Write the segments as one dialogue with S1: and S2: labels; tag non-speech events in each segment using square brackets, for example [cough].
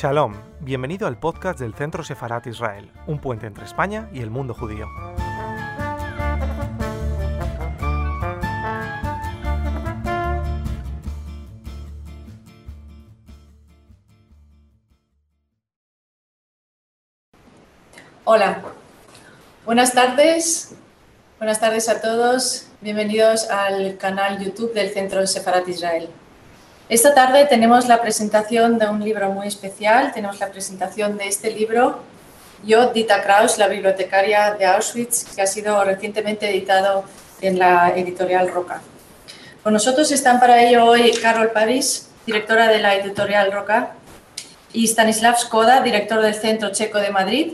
S1: Shalom, bienvenido al podcast del Centro Sefarat Israel, un puente entre España y el mundo judío.
S2: Hola, buenas tardes, buenas tardes a todos, bienvenidos al canal YouTube del Centro Sefarat Israel. Esta tarde tenemos la presentación de un libro muy especial, tenemos la presentación de este libro, Yo, Dita Kraus, la bibliotecaria de Auschwitz, que ha sido recientemente editado en la editorial Roca. Con nosotros están para ello hoy Carol Paris, directora de la editorial Roca, y Stanislav Skoda, director del Centro Checo de Madrid,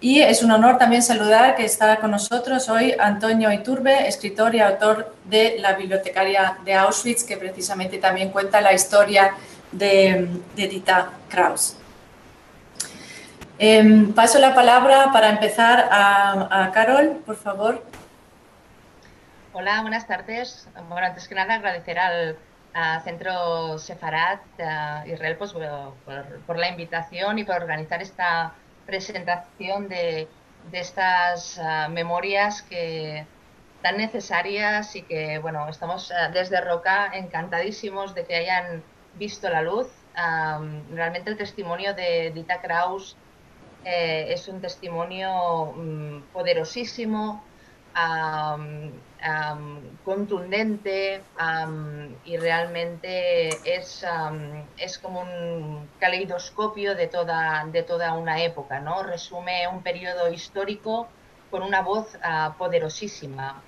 S2: y es un honor también saludar que está con nosotros hoy Antonio Iturbe, escritor y autor de La Bibliotecaria de Auschwitz, que precisamente también cuenta la historia de, de Dita Kraus. Em, paso la palabra para empezar a, Carol, por favor.
S3: Hola, buenas tardes. Bueno, antes que nada agradecer al, Centro Sefarat Israel pues, por, por la invitación y por organizar esta presentación de, estas ah, memorias que tan necesarias y que, bueno, estamos ah, desde Roca encantadísimos de que hayan visto la luz. realmente el testimonio de Dita Kraus eh, es un testimonio mm, poderosísimo, contundente y realmente es, es como un caleidoscopio de toda, de toda una época, ¿no? Resume un periodo histórico con una voz ah, poderosísima.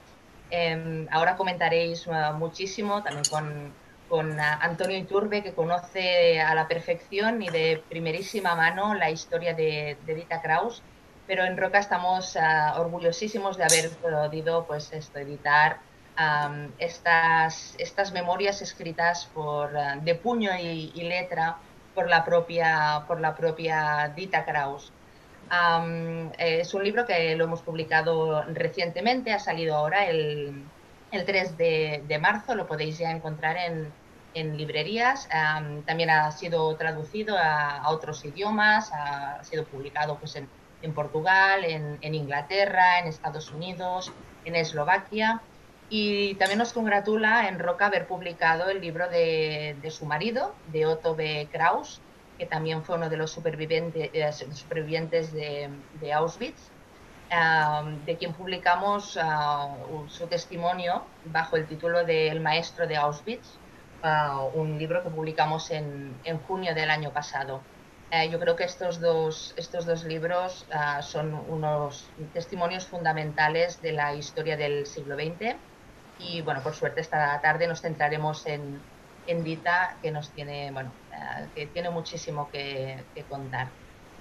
S3: Em, ahora comentaréis ah, muchísimo también con, con ah, Antonio Iturbe, que conoce a la perfección y de primerísima mano la historia de, de Dita Kraus pero en Roca estamos uh, orgullosísimos de haber podido pues, esto, editar um, estas, estas memorias escritas por, uh, de puño y, y, letra por la propia, por la propia Dita Kraus. Um, es un libro que lo hemos publicado recientemente, ha salido ahora el, el 3 de, de, marzo, lo podéis ya encontrar en, en librerías. Um, también ha sido traducido a, a otros idiomas, ha, sido publicado pues, en, en Portugal, en, Inglaterra, en Estados Unidos, en Eslovaquia. Y también nos congratula en Roca haber publicado el libro de, su marido, de Otto B. Kraus, que también fue uno de los supervivientes, eh, supervivientes de, Auschwitz, de quien publicamos ah, su testimonio bajo el título de El maestro de Auschwitz, ah, un libro que publicamos en junio del año pasado. Eh, yo creo que estos dos, estos dos libros uh, son unos testimonios fundamentales de la historia del siglo XX y bueno, por suerte esta tarde nos centraremos en, en Dita que nos tiene, bueno, uh, que tiene muchísimo que, que contar.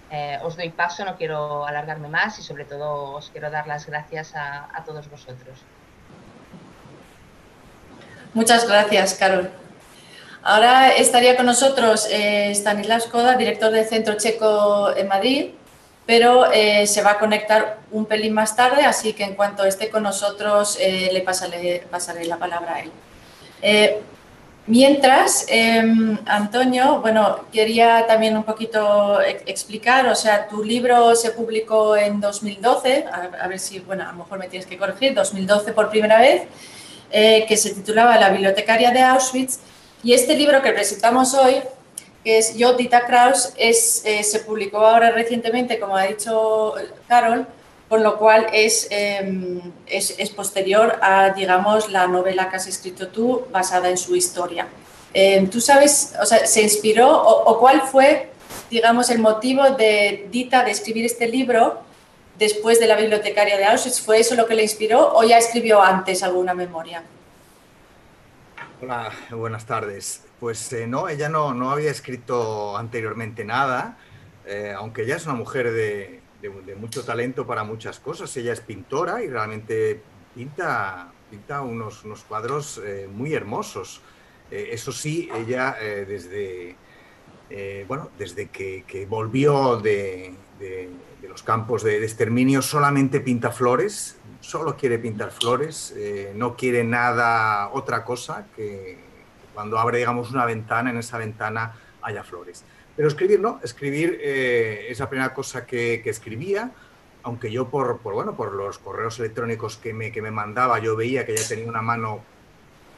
S3: Eh, os doy paso, no quiero alargarme más y sobre todo os quiero dar las gracias a, a todos vosotros.
S2: Muchas gracias, Carol. Ahora estaría con nosotros eh, Stanislav Skoda, director del Centro Checo en Madrid, pero eh, se va a conectar un pelín más tarde, así que en cuanto esté con nosotros eh, le pasaré, pasaré, la palabra a él. Eh, mientras, em, Antonio, bueno, quería también un poquito explicar, o sea, tu libro se publicó en 2012, a, a ver si, bueno, a lo mejor me tienes que corregir, 2012 por primera vez, que se titulaba La bibliotecaria de Auschwitz, y este libro que presentamos hoy, que es Yo, Dita Kraus, es, eh, se publicó ahora recientemente, como ha dicho Carol, con lo cual es, eh, es, es, posterior a, digamos, la novela que has escrito tú basada en su historia. Eh, ¿Tú sabes, o sea, se inspiró o, o, cuál fue, digamos, el motivo de Dita de escribir este libro después de la bibliotecaria de Auschwitz? ¿Fue eso lo que le inspiró o ya escribió antes alguna memoria?
S4: Hola, buenas tardes. Pues eh, no, ella no, no, había escrito anteriormente nada, eh, aunque ella es una mujer de, de, mucho talento para muchas cosas. Ella es pintora y realmente pinta, pinta unos, unos cuadros eh, muy hermosos. Eso sí, ella desde, bueno, desde que, que volvió de, de, los campos de, exterminio solamente pinta flores, solo quiere pintar flores, eh, no quiere nada, otra cosa, que cuando abre, digamos, una ventana, en esa ventana haya flores. Pero escribir no, escribir eh, es la primera cosa que, escribía, aunque yo por, bueno, por los correos electrónicos que me, que me mandaba, yo veía que ella tenía una mano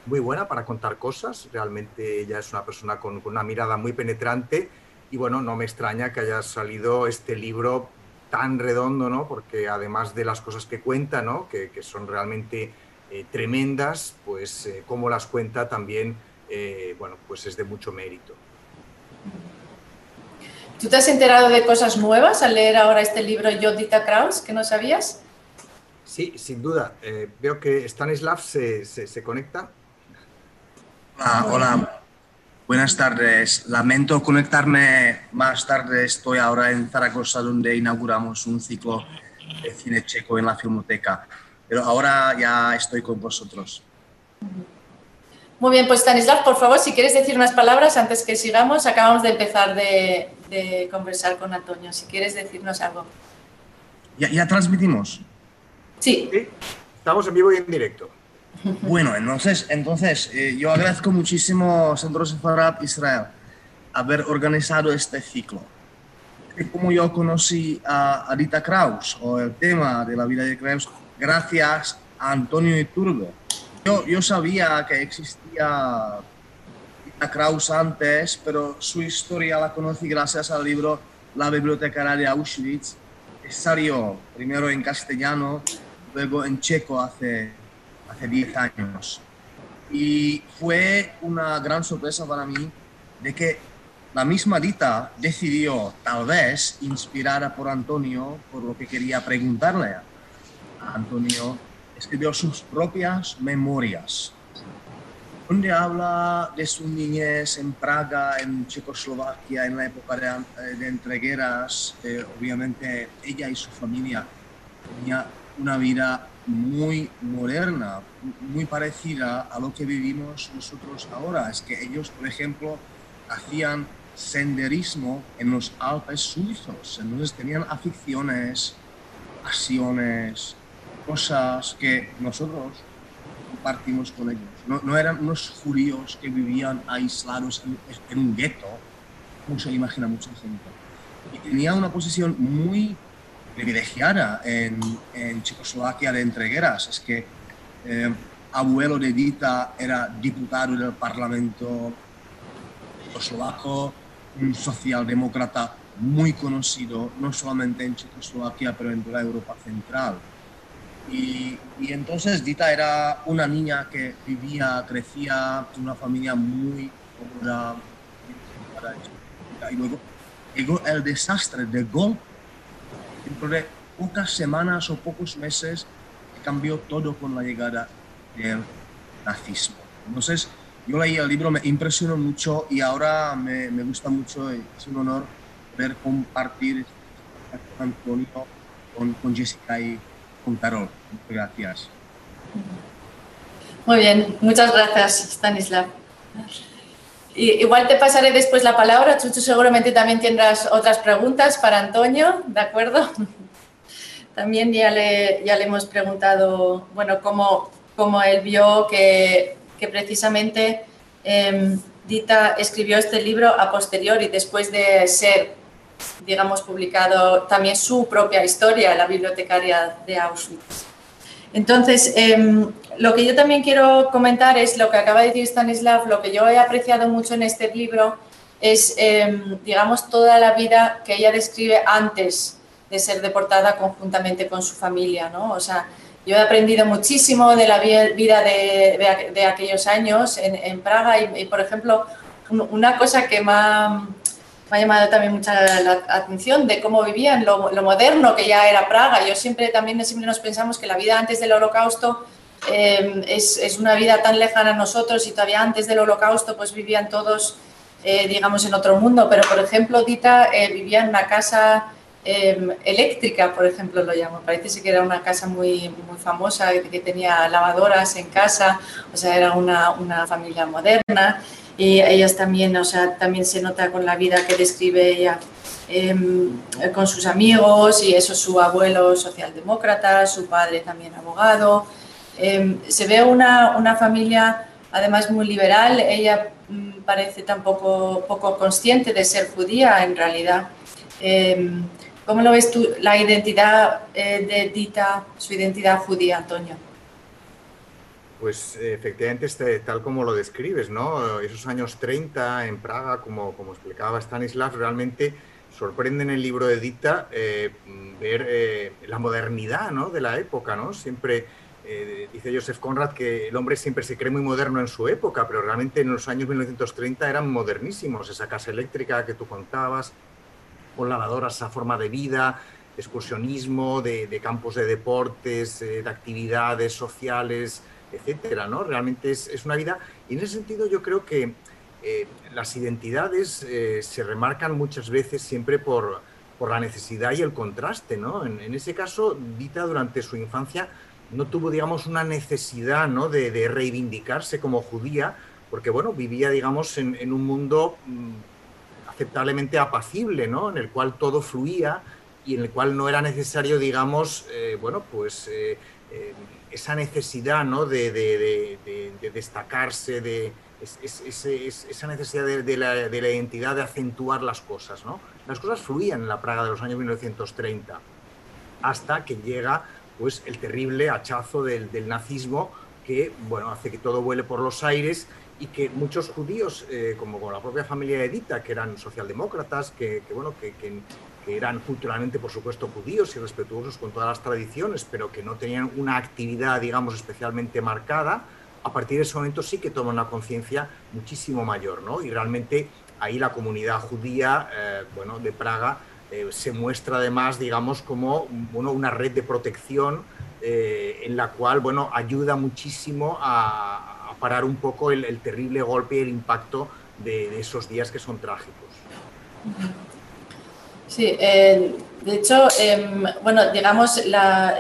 S4: muy buena para contar cosas, realmente ella es una persona con una mirada muy penetrante y bueno, no me extraña que haya salido este libro tan redondo, ¿no? Porque además de las cosas que cuenta, ¿no? Que, que son realmente eh, tremendas, pues eh, como las cuenta también, eh, bueno, pues es de mucho mérito.
S2: ¿Tú te has enterado de cosas nuevas al leer ahora este libro Jodita Kraus que no sabías?
S4: Sí, sin duda. veo que Stanislav se, se, conecta.
S5: Hola, hola, buenas tardes. Lamento conectarme más tarde. Estoy ahora en Zaragoza donde inauguramos un ciclo de cine checo en la Filmoteca pero ahora ya estoy con vosotros.
S2: Muy bien, pues Stanislav, por favor, si quieres decir unas palabras antes que sigamos, acabamos de empezar de, conversar con Antonio, si quieres decirnos algo.
S5: ¿Ya, transmitimos?
S2: Sí.
S4: Estamos en vivo y en directo.
S5: Bueno, entonces, entonces eh, yo agradezco muchísimo Centro Sefarad Israel haber organizado este ciclo. Como yo conocí a Adita Kraus o el tema de la vida de Kraus gracias a Antonio Iturbe. Yo, yo sabía que existía a Kraus antes, pero su historia la conocí gracias al libro La bibliotecaria de Auschwitz, que salió primero en castellano, luego en checo hace, hace 10 años. Y fue una gran sorpresa para mí de que la misma Dita decidió, tal vez, inspirada por Antonio, por lo que quería preguntarle Antonio escribió sus propias memorias, donde habla de su niñez en Praga, en Checoslovaquia, en la época de, eh, entregueras. Eh, obviamente ella y su familia tenían una vida muy moderna, muy parecida a lo que vivimos nosotros ahora. Es que ellos, por ejemplo, hacían senderismo en los Alpes suizos, entonces tenían aficiones, pasiones, cosas que nosotros compartimos con ellos. No, eran unos judíos que vivían aislados en, un gueto, como se imagina mucha gente. Y tenía una posición muy privilegiada en, en Checoslovaquia de entregueras. Es que eh, abuelo de Dita era diputado del Parlamento checoslovaco, un socialdemócrata muy conocido, no solamente en Checoslovaquia, pero en toda Europa Central. Y, entonces Dita era una niña que vivía, crecía en una familia muy cómoda. Y luego llegó el desastre de golpe. Dentro de pocas semanas o pocos meses cambió todo con la llegada del nazismo. Entonces, yo leí el libro, me impresionó mucho y ahora me, me gusta mucho, es un honor ver compartir con Antonio, con, con Jessica y con Carol. Gracias.
S2: Muy bien, muchas gracias, Stanislav. Igual te pasaré después la palabra, Chucho, seguramente también tendrás otras preguntas para Antonio, ¿de acuerdo? [laughs] También ya le, ya le hemos preguntado, bueno, cómo, cómo él vio que, que precisamente em, Dita escribió este libro a posteriori, después de ser digamos, publicado también su propia historia, la bibliotecaria de Auschwitz. Entonces, em, lo que yo también quiero comentar es lo que acaba de decir Stanislav, lo que yo he apreciado mucho en este libro es, em, digamos, toda la vida que ella describe antes de ser deportada conjuntamente con su familia, ¿no? O sea, yo he aprendido muchísimo de la vida de, aquellos años en, Praga y, y, por ejemplo, una cosa que me ha me ha llamado también mucha la atención de cómo vivían, lo, moderno que ya era Praga. Yo siempre también siempre nos pensamos que la vida antes del holocausto eh, es, es, una vida tan lejana a nosotros y todavía antes del holocausto pues vivían todos, eh, digamos, en otro mundo. Pero, por ejemplo, Dita eh, vivía en una casa eléctrica, por ejemplo, lo llamo. Parece que era una casa muy, muy famosa, que tenía lavadoras en casa, o sea, era una, una familia moderna y ellas también, o sea, también se nota con la vida que describe ella em, con sus amigos y eso su abuelo socialdemócrata, su padre también abogado. Em, se ve una, una, familia además muy liberal, ella mm, parece tampoco poco consciente de ser judía en realidad. Em, ¿Cómo lo ves tú, la identidad eh, de Dita, su identidad judía, Antonio?
S4: Pues efectivamente, este, tal como lo describes, ¿no? Esos años 30 en Praga, como, como explicaba Stanislav, realmente sorprende en el libro de Dita eh, ver eh, la modernidad ¿no? de la época, ¿no? Siempre eh, dice Joseph Conrad que el hombre siempre se cree muy moderno en su época, pero realmente en los años 1930 eran modernísimos. Esa casa eléctrica que tú contabas, con lavadoras a forma de vida, excursionismo, de, campos de deportes, de actividades sociales, etcétera, ¿no? Realmente es, es, una vida. Y en ese sentido yo creo que eh, las identidades eh, se remarcan muchas veces siempre por, por, la necesidad y el contraste, ¿no? En, ese caso, Dita durante su infancia no tuvo, digamos, una necesidad, ¿no? de, reivindicarse como judía, porque, bueno, vivía, digamos, en, un mundo mm, aceptablemente apacible, ¿no? En el cual todo fluía y en el cual no era necesario, digamos, eh, bueno, pues esa necesidad, ¿no? de, de destacarse, de, es, esa necesidad de, la, identidad de acentuar las cosas. ¿no? Las cosas fluían en la Praga de los años 1930 hasta que llega pues, el terrible hachazo del, nazismo que bueno, hace que todo vuele por los aires y que muchos judíos, eh, como la propia familia Edita, que eran socialdemócratas, que, bueno, que, eran culturalmente, por supuesto, judíos y respetuosos con todas las tradiciones, pero que no tenían una actividad, digamos, especialmente marcada, a partir de ese momento sí que toma una conciencia muchísimo mayor, ¿no? Y realmente ahí la comunidad judía, eh, bueno, de Praga eh, se muestra además, digamos, como bueno, una red de protección eh, en la cual, bueno, ayuda muchísimo a, parar un poco el, terrible golpe y el impacto de, esos días que son trágicos.
S2: Sí, de hecho, em, bueno, digamos, la,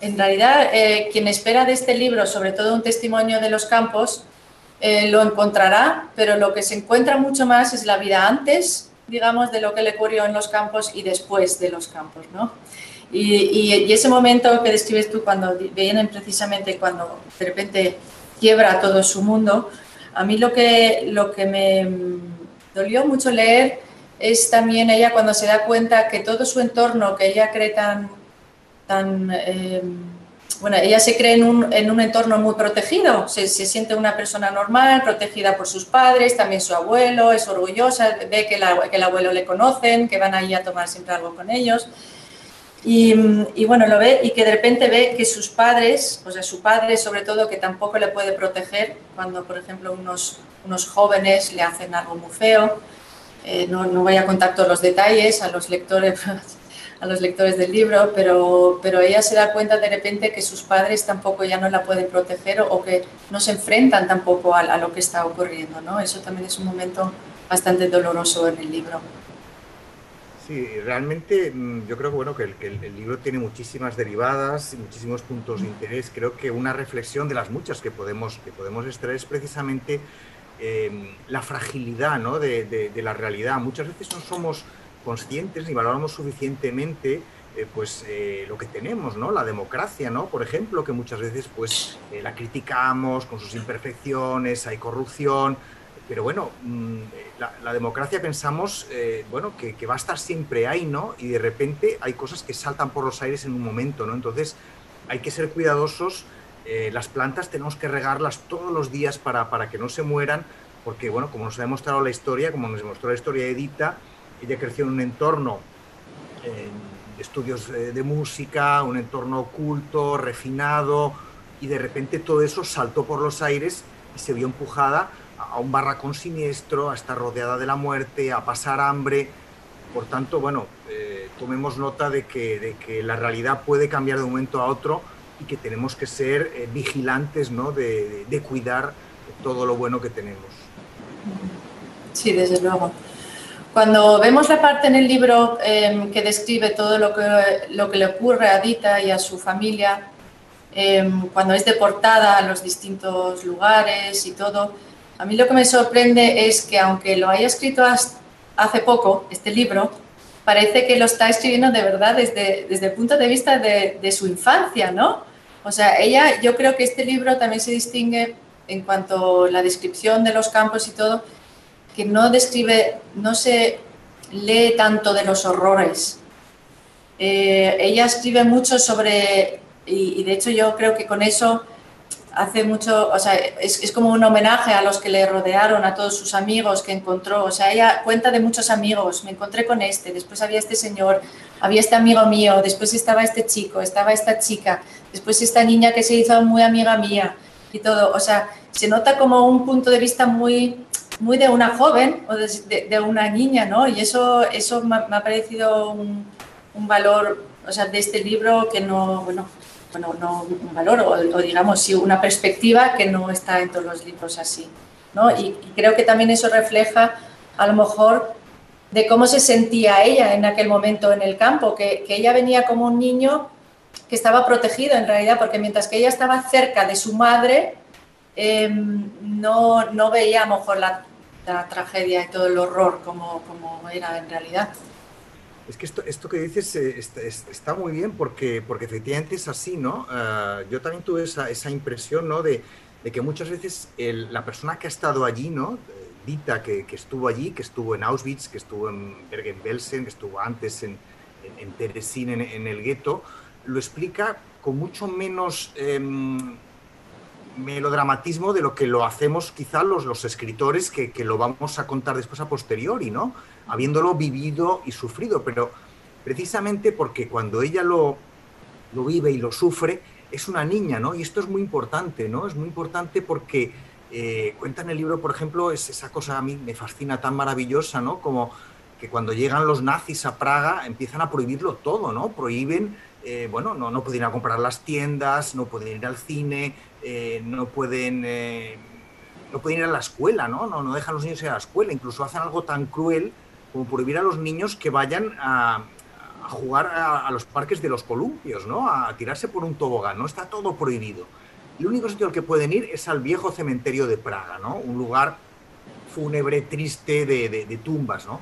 S2: en realidad, eh, quien espera de este libro, sobre todo un testimonio de los campos, eh, lo encontrará, pero lo que se encuentra mucho más es la vida antes, digamos, de lo que le ocurrió en los campos y después de los campos, ¿no? Y, ese momento que describes tú cuando vienen precisamente cuando de repente quiebra todo su mundo, a mí lo que, lo que me dolió mucho leer es también ella cuando se da cuenta que todo su entorno que ella cree tan. Em, bueno, ella se cree en un, en un entorno muy protegido, se, se, siente una persona normal, protegida por sus padres, también su abuelo, es orgullosa, ve que, la, que el abuelo le conocen, que van ahí a tomar siempre algo con ellos. Y, y, bueno, lo ve y que de repente ve que sus padres, o sea, su padre sobre todo, que tampoco le puede proteger cuando, por ejemplo, unos, unos jóvenes le hacen algo muy feo. Eh, no, no voy a contar todos los detalles a los lectores, [laughs] a los lectores del libro, pero, pero ella se da cuenta de repente que sus padres tampoco ya no la pueden proteger o, que no se enfrentan tampoco a, lo que está ocurriendo. ¿no? Eso también es un momento bastante doloroso en el libro.
S4: Sí, realmente mm, yo creo que, bueno, que, el, que el, libro tiene muchísimas derivadas y muchísimos puntos de interés. Creo que una reflexión de las muchas que podemos, que podemos extraer es precisamente em, la fragilidad ¿no? de, de, la realidad. Muchas veces no somos conscientes ni valoramos suficientemente eh, pues eh, lo que tenemos, ¿no? La democracia, ¿no? Por ejemplo, que muchas veces pues eh, la criticamos con sus imperfecciones, hay corrupción, pero bueno, mm, la, democracia pensamos, bueno, que, va a estar siempre ahí, ¿no? Y de repente hay cosas que saltan por los aires en un momento, ¿no? Entonces hay que ser cuidadosos, las plantas tenemos que regarlas todos los días para, para que no se mueran, porque bueno, como nos ha demostrado la historia, como nos demostró la historia de Edita, ella creció en un entorno de estudios eh, de música, un entorno oculto, refinado, y de repente todo eso saltó por los aires y se vio empujada a un barracón siniestro, a estar rodeada de la muerte, a pasar hambre. Por tanto, bueno, eh, tomemos nota de que, de que, la realidad puede cambiar de un momento a otro y que tenemos que ser eh, vigilantes ¿no? de, de cuidar todo lo bueno que tenemos.
S2: Sí, desde luego. Cuando vemos la parte en el libro em, que describe todo lo que, lo que le ocurre a Dita y a su familia, em, cuando es deportada a los distintos lugares y todo, a mí lo que me sorprende es que aunque lo haya escrito hace poco, este libro, parece que lo está escribiendo de verdad desde, desde el punto de vista de, de su infancia, ¿no? O sea, ella, yo creo que este libro también se distingue en cuanto a la descripción de los campos y todo, que no describe, no se lee tanto de los horrores. Eh, ella escribe mucho sobre, y, de hecho yo creo que con eso hace mucho, o sea, es, es, como un homenaje a los que le rodearon, a todos sus amigos que encontró. O sea, ella cuenta de muchos amigos. Me encontré con este, después había este señor, había este amigo mío, después estaba este chico, estaba esta chica, después esta niña que se hizo muy amiga mía y todo. O sea, se nota como un punto de vista muy, muy de una joven o de, de, una niña, ¿no? Y eso, eso me, ha parecido un, un, valor, o sea, de este libro que no, bueno, bueno no un valor, o, digamos, sí, una perspectiva que no está en todos los libros así, ¿no? Y, creo que también eso refleja, a lo mejor, de cómo se sentía ella en aquel momento en el campo, que, que ella venía como un niño que estaba protegido en realidad, porque mientras que ella estaba cerca de su madre, Em, no, no veía a lo mejor la, tragedia y todo el horror como, como, era en realidad.
S4: Es que esto, esto que dices eh, está, muy bien porque, porque efectivamente es así, ¿no? Ah, yo también tuve esa, esa impresión, ¿no? De, que muchas veces la persona que ha estado allí, ¿no? Dita, que, que, estuvo allí, que estuvo en Auschwitz, que estuvo en Bergen-Belsen, que estuvo antes en, en, Teresín, en, el gueto, lo explica con mucho menos... Em, melodramatismo de lo que lo hacemos quizá los, los escritores que, que, lo vamos a contar después a posteriori, ¿no? Habiéndolo vivido y sufrido, pero precisamente porque cuando ella lo, lo vive y lo sufre, es una niña, ¿no? Y esto es muy importante, ¿no? Es muy importante porque eh, cuenta en el libro, por ejemplo, es esa cosa a mí me fascina tan maravillosa, ¿no? Como que cuando llegan los nazis a Praga empiezan a prohibirlo todo, ¿no? Prohíben eh, bueno, no, no pueden ir a comprar las tiendas, no pueden ir al cine, eh, no, pueden, eh, no pueden ir a la escuela, ¿no? ¿no? No dejan a los niños ir a la escuela, incluso hacen algo tan cruel como prohibir a los niños que vayan a, jugar a, los parques de los columpios, ¿no? A tirarse por un tobogán, ¿no? Está todo prohibido. El único sitio al que pueden ir es al viejo cementerio de Praga, ¿no? Un lugar fúnebre, triste, de, de tumbas, ¿no?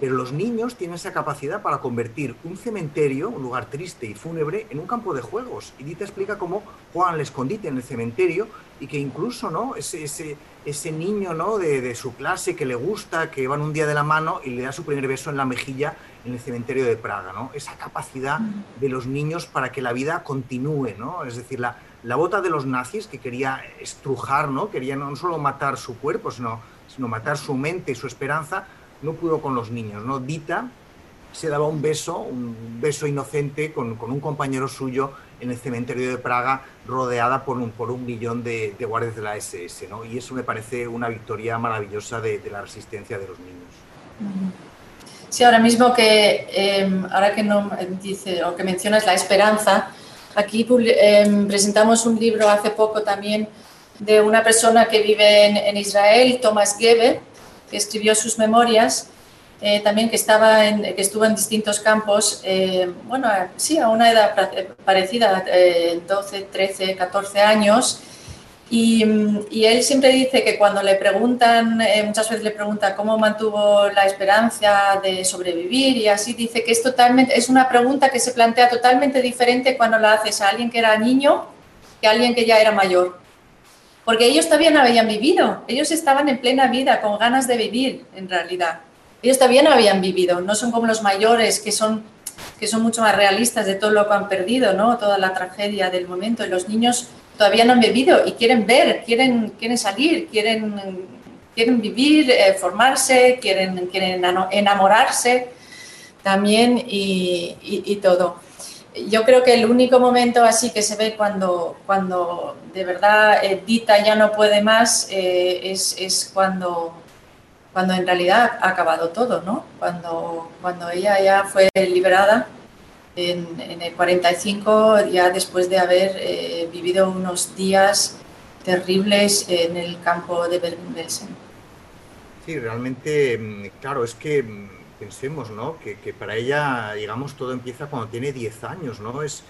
S4: Pero los niños tienen esa capacidad para convertir un cementerio, un lugar triste y fúnebre, en un campo de juegos. Y Dita explica cómo juegan el escondite en el cementerio y que incluso ¿no? ese, ese, ese niño ¿no? de, de, su clase que le gusta, que van un día de la mano y le da su primer beso en la mejilla en el cementerio de Praga. ¿no? Esa capacidad de los niños para que la vida continúe. ¿no? Es decir, la, la bota de los nazis que quería estrujar, ¿no? quería no solo matar su cuerpo, sino, sino matar su mente y su esperanza, no pudo con los niños, ¿no? Dita se daba un beso, un beso inocente con, con un compañero suyo en el cementerio de Praga, rodeada por un, por un millón de, de guardias de la SS, ¿no? Y eso me parece una victoria maravillosa de, la resistencia de los niños.
S2: Sí, ahora mismo que, eh, ahora que no dice o que mencionas la esperanza, aquí eh, presentamos un libro hace poco también de una persona que vive en, en Israel, Thomas Gebe, escribió sus memorias, eh, también que, estaba en, que estuvo en distintos campos, eh, bueno, sí, a una edad parecida, eh, 12, 13, 14 años, y, él siempre dice que cuando le preguntan, eh, muchas veces le pregunta cómo mantuvo la esperanza de sobrevivir y así, dice que es totalmente, es una pregunta que se plantea totalmente diferente cuando la haces a alguien que era niño que a alguien que ya era mayor porque ellos todavía no habían vivido, ellos estaban en plena vida, con ganas de vivir, en realidad. Ellos todavía no habían vivido, no son como los mayores que son, que son mucho más realistas de todo lo que han perdido, ¿no? toda la tragedia del momento. Y los niños todavía no han vivido y quieren ver, quieren, quieren salir, quieren, quieren vivir, eh, formarse, quieren, quieren enamorarse también y, y, y todo yo creo que el único momento así que se ve cuando, cuando de verdad eh, Dita ya no puede más eh, es, es, cuando, cuando en realidad ha acabado todo, ¿no? Cuando, cuando ella ya fue liberada en, en el 45, ya después de haber eh, vivido unos días terribles en el campo de Bergen-Belsen.
S4: Sí, realmente, mm, claro, es que mm, pensemos, ¿no? Que, que, para ella, digamos, todo empieza cuando tiene 10 años, ¿no? Es,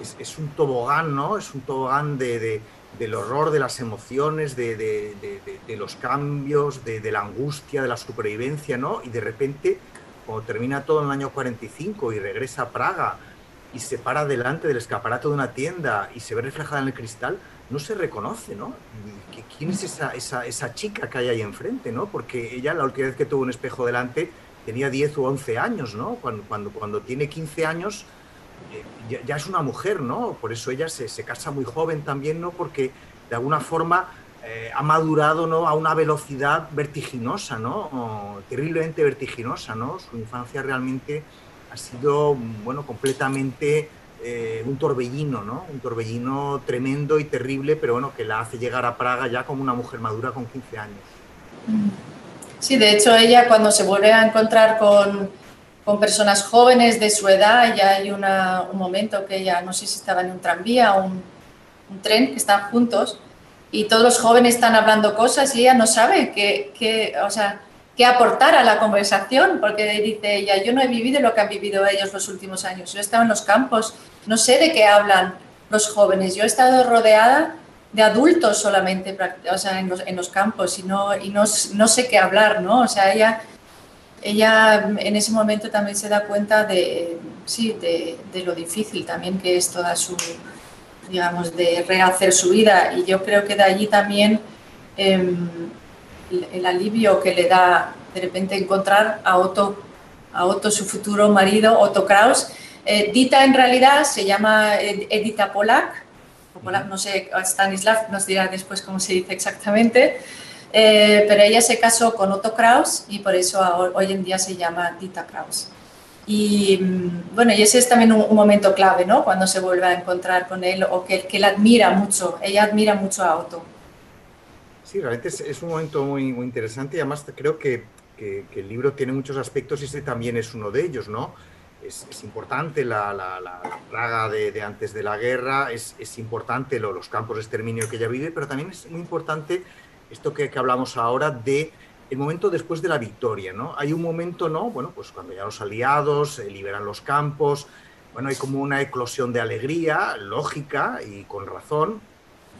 S4: es, es, un tobogán, ¿no? Es un tobogán de, de, del horror, de las emociones, de, de los cambios, de, la angustia, de la supervivencia, ¿no? Y de repente, cuando termina todo en el año 45 y regresa a Praga y se para delante del escaparate de una tienda y se ve reflejada en el cristal, no se reconoce, ¿no? ¿Quién es esa, esa, esa, chica que hay ahí enfrente, ¿no? Porque ella la última vez que tuvo un espejo delante tenía 10 o 11 años, ¿no? Cuando, tiene 15 años eh, ya, es una mujer, ¿no? Por eso ella se, casa muy joven también, ¿no? Porque de alguna forma eh, ha madurado, ¿no? A una velocidad vertiginosa, ¿no? terriblemente vertiginosa, ¿no? Su infancia realmente ha sido, bueno, completamente eh, un torbellino, ¿no? Un torbellino tremendo y terrible, pero bueno, que la hace llegar a Praga ya como una mujer madura con 15 años.
S2: Sí, de hecho ella cuando se vuelve a encontrar con, con personas jóvenes de su edad, ya hay un momento que ella, no sé si estaba en un tranvía o un, un, tren, que están juntos, y todos los jóvenes están hablando cosas y ella no sabe qué, qué, o sea, qué aportar a la conversación, porque dice ella, yo no he vivido lo que han vivido ellos los últimos años, yo he estado en los campos, no sé de qué hablan los jóvenes, yo he estado rodeada de adultos solamente, o sea, en los, en los campos y, no, y no, no, sé qué hablar, ¿no? O sea, ella, ella en ese momento también se da cuenta de, sí, de, de lo difícil también que es toda su, digamos, de rehacer su vida y yo creo que de allí también... Eh, el alivio que le da de repente encontrar a Otto, a Otto su futuro marido, Otto Kraus. Eh, Dita en realidad se llama Edita Polak, No sé, Stanislav nos dirá después cómo se dice exactamente, eh, pero ella se casó con Otto Kraus y por eso hoy en día se llama Dita Kraus. Y mm, bueno, y ese es también un, momento clave, ¿no? Cuando se vuelve a encontrar con él o que, que él admira mucho, ella admira mucho a Otto.
S4: Sí, realmente es, un momento muy, interesante y además creo que, que, el libro tiene muchos aspectos y este también es uno de ellos, ¿no? Es, es importante la, la, la plaga de, de, antes de la guerra, es, es importante lo, los campos de exterminio que ella vive, pero también es muy importante esto que, que hablamos ahora de el momento después de la victoria, ¿no? Hay un momento, ¿no? Bueno, pues cuando ya los aliados eh, liberan los campos, bueno, hay como una eclosión de alegría, lógica y con razón,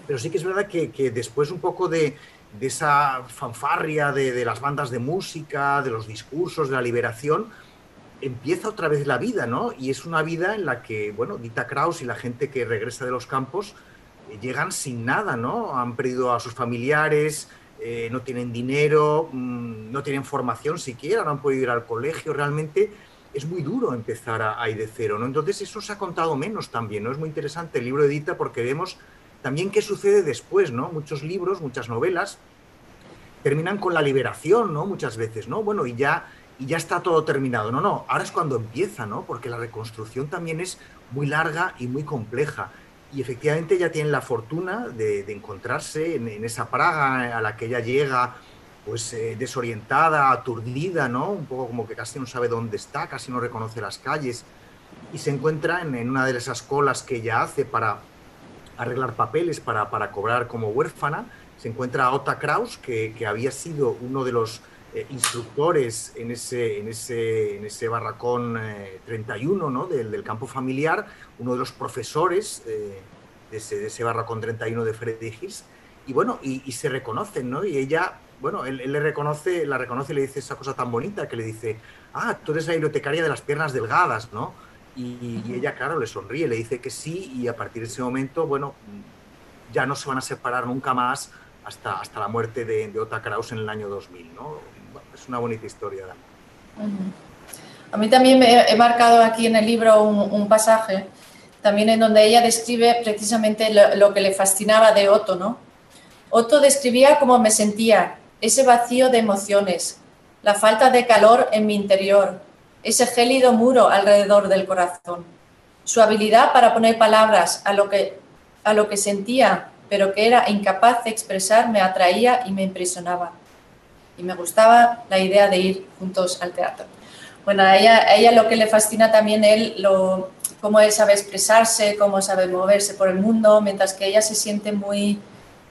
S4: pero sí que es verdad que, que después un poco de, de esa fanfarria de, de, las bandas de música, de los discursos, de la liberación, empieza otra vez la vida, ¿no? Y es una vida en la que, bueno, Dita Kraus y la gente que regresa de los campos eh, llegan sin nada, ¿no? Han perdido a sus familiares, eh, no tienen dinero, mmm, no tienen formación siquiera, no han podido ir al colegio, realmente es muy duro empezar ahí de cero, ¿no? Entonces eso se ha contado menos también, ¿no? Es muy interesante el libro de Dita porque vemos también qué sucede después, ¿no? Muchos libros, muchas novelas terminan con la liberación, ¿no? Muchas veces, ¿no? Bueno, y ya, y ya está todo terminado. No, no, ahora es cuando empieza, ¿no? Porque la reconstrucción también es muy larga y muy compleja. Y efectivamente ella tiene la fortuna de, encontrarse en, esa Praga a la que ella llega, pues eh, desorientada, aturdida, ¿no? Un poco como que casi no sabe dónde está, casi no reconoce las calles. Y se encuentra en, una de esas colas que ella hace para arreglar papeles para, para cobrar como huérfana, se encuentra a Ota Kraus, que, había sido uno de los eh, instructores en ese, en ese, en ese barracón eh, 31 ¿no? del, del, campo familiar, uno de los profesores eh, de, ese, de, ese, barracón 31 de Friedrich Hills, y bueno, y, y, se reconocen, ¿no? Y ella, bueno, él, él, le reconoce, la reconoce y le dice esa cosa tan bonita que le dice, ah, tú eres la bibliotecaria de las piernas delgadas, ¿no? Y, y, ella, claro, le sonríe, le dice que sí y a partir de ese momento, bueno, ya no se van a separar nunca más hasta, hasta la muerte de, de Ota Kraus en el año 2000, ¿no? Es una bonita historia.
S2: A mí también me he marcado aquí en el libro un, un, pasaje, también en donde ella describe precisamente lo, lo que le fascinaba de Otto, ¿no? Otto describía cómo me sentía, ese vacío de emociones, la falta de calor en mi interior, ese gélido muro alrededor del corazón. Su habilidad para poner palabras a lo que, a lo que sentía, pero que era incapaz de expresar, me atraía y me impresionaba. Y me gustaba la idea de ir juntos al teatro. Bueno, a ella, a ella lo que le fascina también él, lo, cómo él sabe expresarse, cómo sabe moverse por el mundo, mientras que ella se siente muy,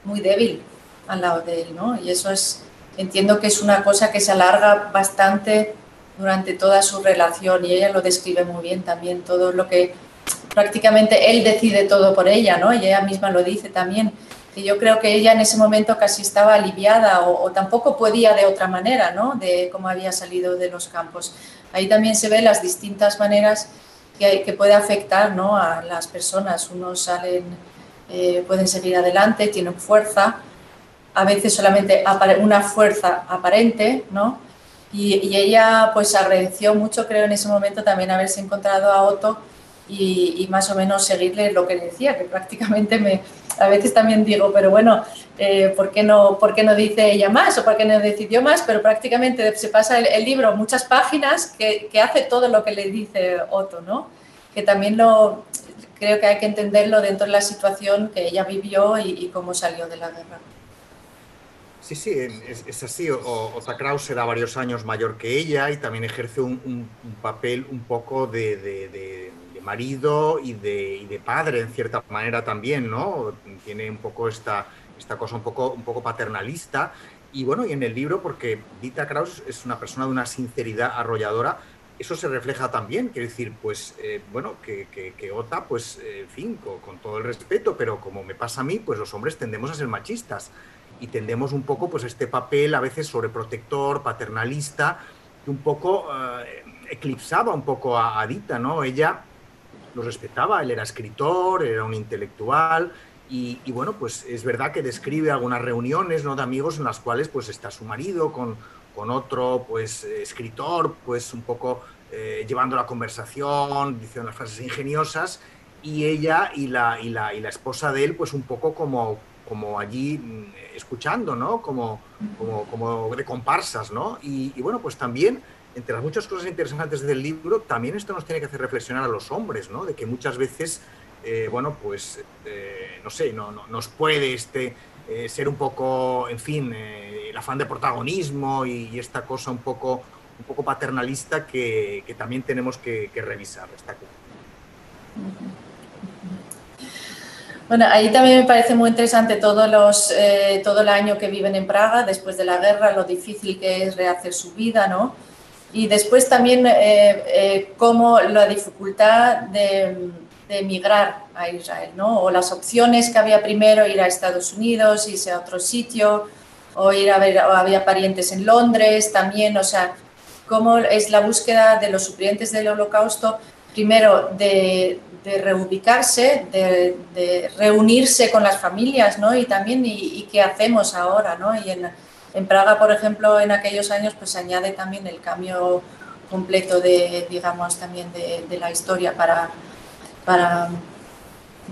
S2: muy débil al lado de él, ¿no? Y eso es, entiendo que es una cosa que se alarga bastante durante toda su relación y ella lo describe muy bien también, todo lo que prácticamente él decide todo por ella, ¿no? Y ella misma lo dice también, que yo creo que ella en ese momento casi estaba aliviada o, tampoco podía de otra manera, ¿no? De cómo había salido de los campos. Ahí también se ven las distintas maneras que, que puede afectar, ¿no? A las personas. Unos salen eh, pueden seguir adelante, tienen fuerza, a veces solamente una fuerza aparente, ¿no? Y, ella pues agradeció mucho, creo, en ese momento también haberse encontrado a Otto y, más o menos seguirle lo que decía, que prácticamente me, a veces también digo, pero bueno, eh, ¿por, qué no, ¿por qué no dice ella más o por qué no decidió más? Pero prácticamente se pasa el, libro muchas páginas que, que, hace todo lo que le dice Otto, ¿no? Que también lo, creo que hay que entenderlo dentro de la situación que ella vivió y, cómo salió de la guerra.
S4: Sí, sí, es, así. Ota Kraus era varios años mayor que ella y también ejerce un, papel un poco de, marido y, de, padre, en cierta manera también, ¿no? Tiene un poco esta, esta cosa un poco, un poco paternalista. Y bueno, y en el libro, porque Dita Kraus es una persona de una sinceridad arrolladora, eso se refleja también, quiero decir, pues, eh, bueno, que, que, Ota, pues, eh, en fin, con, todo el respeto, pero como me pasa a mí, pues los hombres tendemos a ser machistas y tendemos un poco, pues, este papel a veces sobreprotector, paternalista, que un poco eh, eclipsaba un poco a, Dita, ¿no? Ella lo respetaba, él era escritor, era un intelectual, y, bueno, pues es verdad que describe algunas reuniones, ¿no?, de amigos en las cuales, pues, está su marido con con otro pues escritor, pues un poco eh, llevando la conversación, diciendo las frases ingeniosas, y ella y la, y la, y la esposa de él, pues un poco como, como allí mm, escuchando, ¿no? Como, como, como de comparsas, ¿no? Y, bueno, pues también, entre las muchas cosas interesantes del libro, también esto nos tiene que hacer reflexionar a los hombres, ¿no? De que muchas veces, eh, bueno, pues, eh, no sé, no, no, nos puede este eh, ser un poco, en fin, el afán de protagonismo y, esta cosa un poco, un poco paternalista que, también tenemos que, revisar.
S2: Bueno, ahí también me parece muy interesante todos los, todo el año que viven en Praga, después de la guerra, lo difícil que es rehacer su vida, ¿no? Y después también cómo la dificultad de de emigrar a Israel, ¿no? O las opciones que había primero, ir a Estados Unidos, irse a otro sitio, o ir a ver, o había parientes en Londres también, o sea, cómo es la búsqueda de los supervivientes del holocausto, primero de, reubicarse, de, reunirse con las familias, ¿no? Y también, y, qué hacemos ahora, ¿no? En, Praga, por ejemplo, en aquellos años, pues se añade también el cambio completo de, digamos, también de, de la historia para para,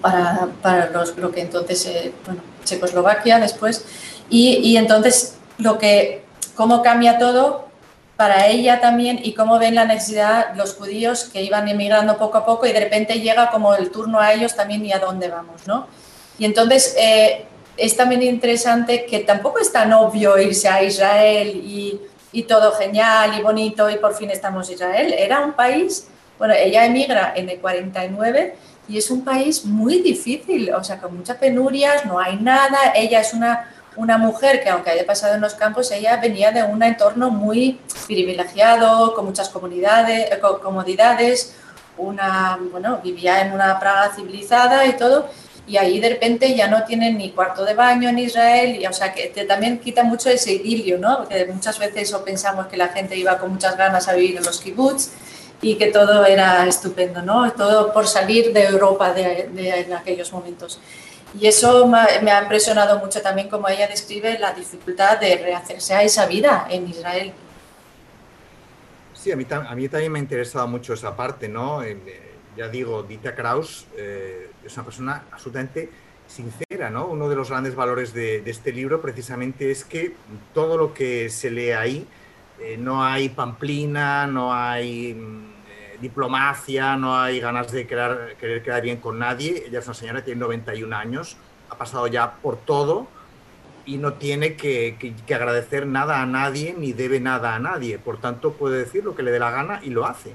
S2: para, para los, lo que entonces, eh, bueno, Checoslovaquia después. Y, y, entonces, lo que, cómo cambia todo para ella también y cómo ven la necesidad los judíos que iban emigrando poco a poco y de repente llega como el turno a ellos también y a dónde vamos, ¿no? Y entonces eh, es también interesante que tampoco es tan obvio irse a Israel y, y todo genial y bonito y por fin estamos en Israel. Era un país bueno, ella emigra en el 49 y es un país muy difícil, o sea, con muchas penurias, no hay nada. Ella es una, una mujer que, aunque haya pasado en los campos, ella venía de un entorno muy privilegiado, con muchas comunidades, eh, comodidades, una, bueno, vivía en una Praga civilizada y todo, y ahí de repente ya no tienen ni cuarto de baño en Israel, y, o sea, que te, también quita mucho ese idilio, ¿no? Porque muchas veces pensamos que la gente iba con muchas ganas a vivir en los kibbutz, y que todo era estupendo, ¿no? Todo por salir de Europa de, en aquellos momentos. Y eso me ha impresionado mucho también como ella describe la dificultad de rehacerse a esa vida en Israel.
S4: Sí, a mí, a mí también me ha interesado mucho esa parte, ¿no? Eh, ya digo, Dita Kraus eh, es una persona absolutamente sincera, ¿no? Uno de los grandes valores de, de, este libro precisamente es que todo lo que se lee ahí, eh, no hay pamplina, no hay mm, diplomacia, no hay ganas de querer, querer quedar bien con nadie. Ella es una señora que tiene 91 años, ha pasado ya por todo y no tiene que, agradecer nada a nadie ni debe nada a nadie. Por tanto, puede decir lo que le dé la gana y lo hace.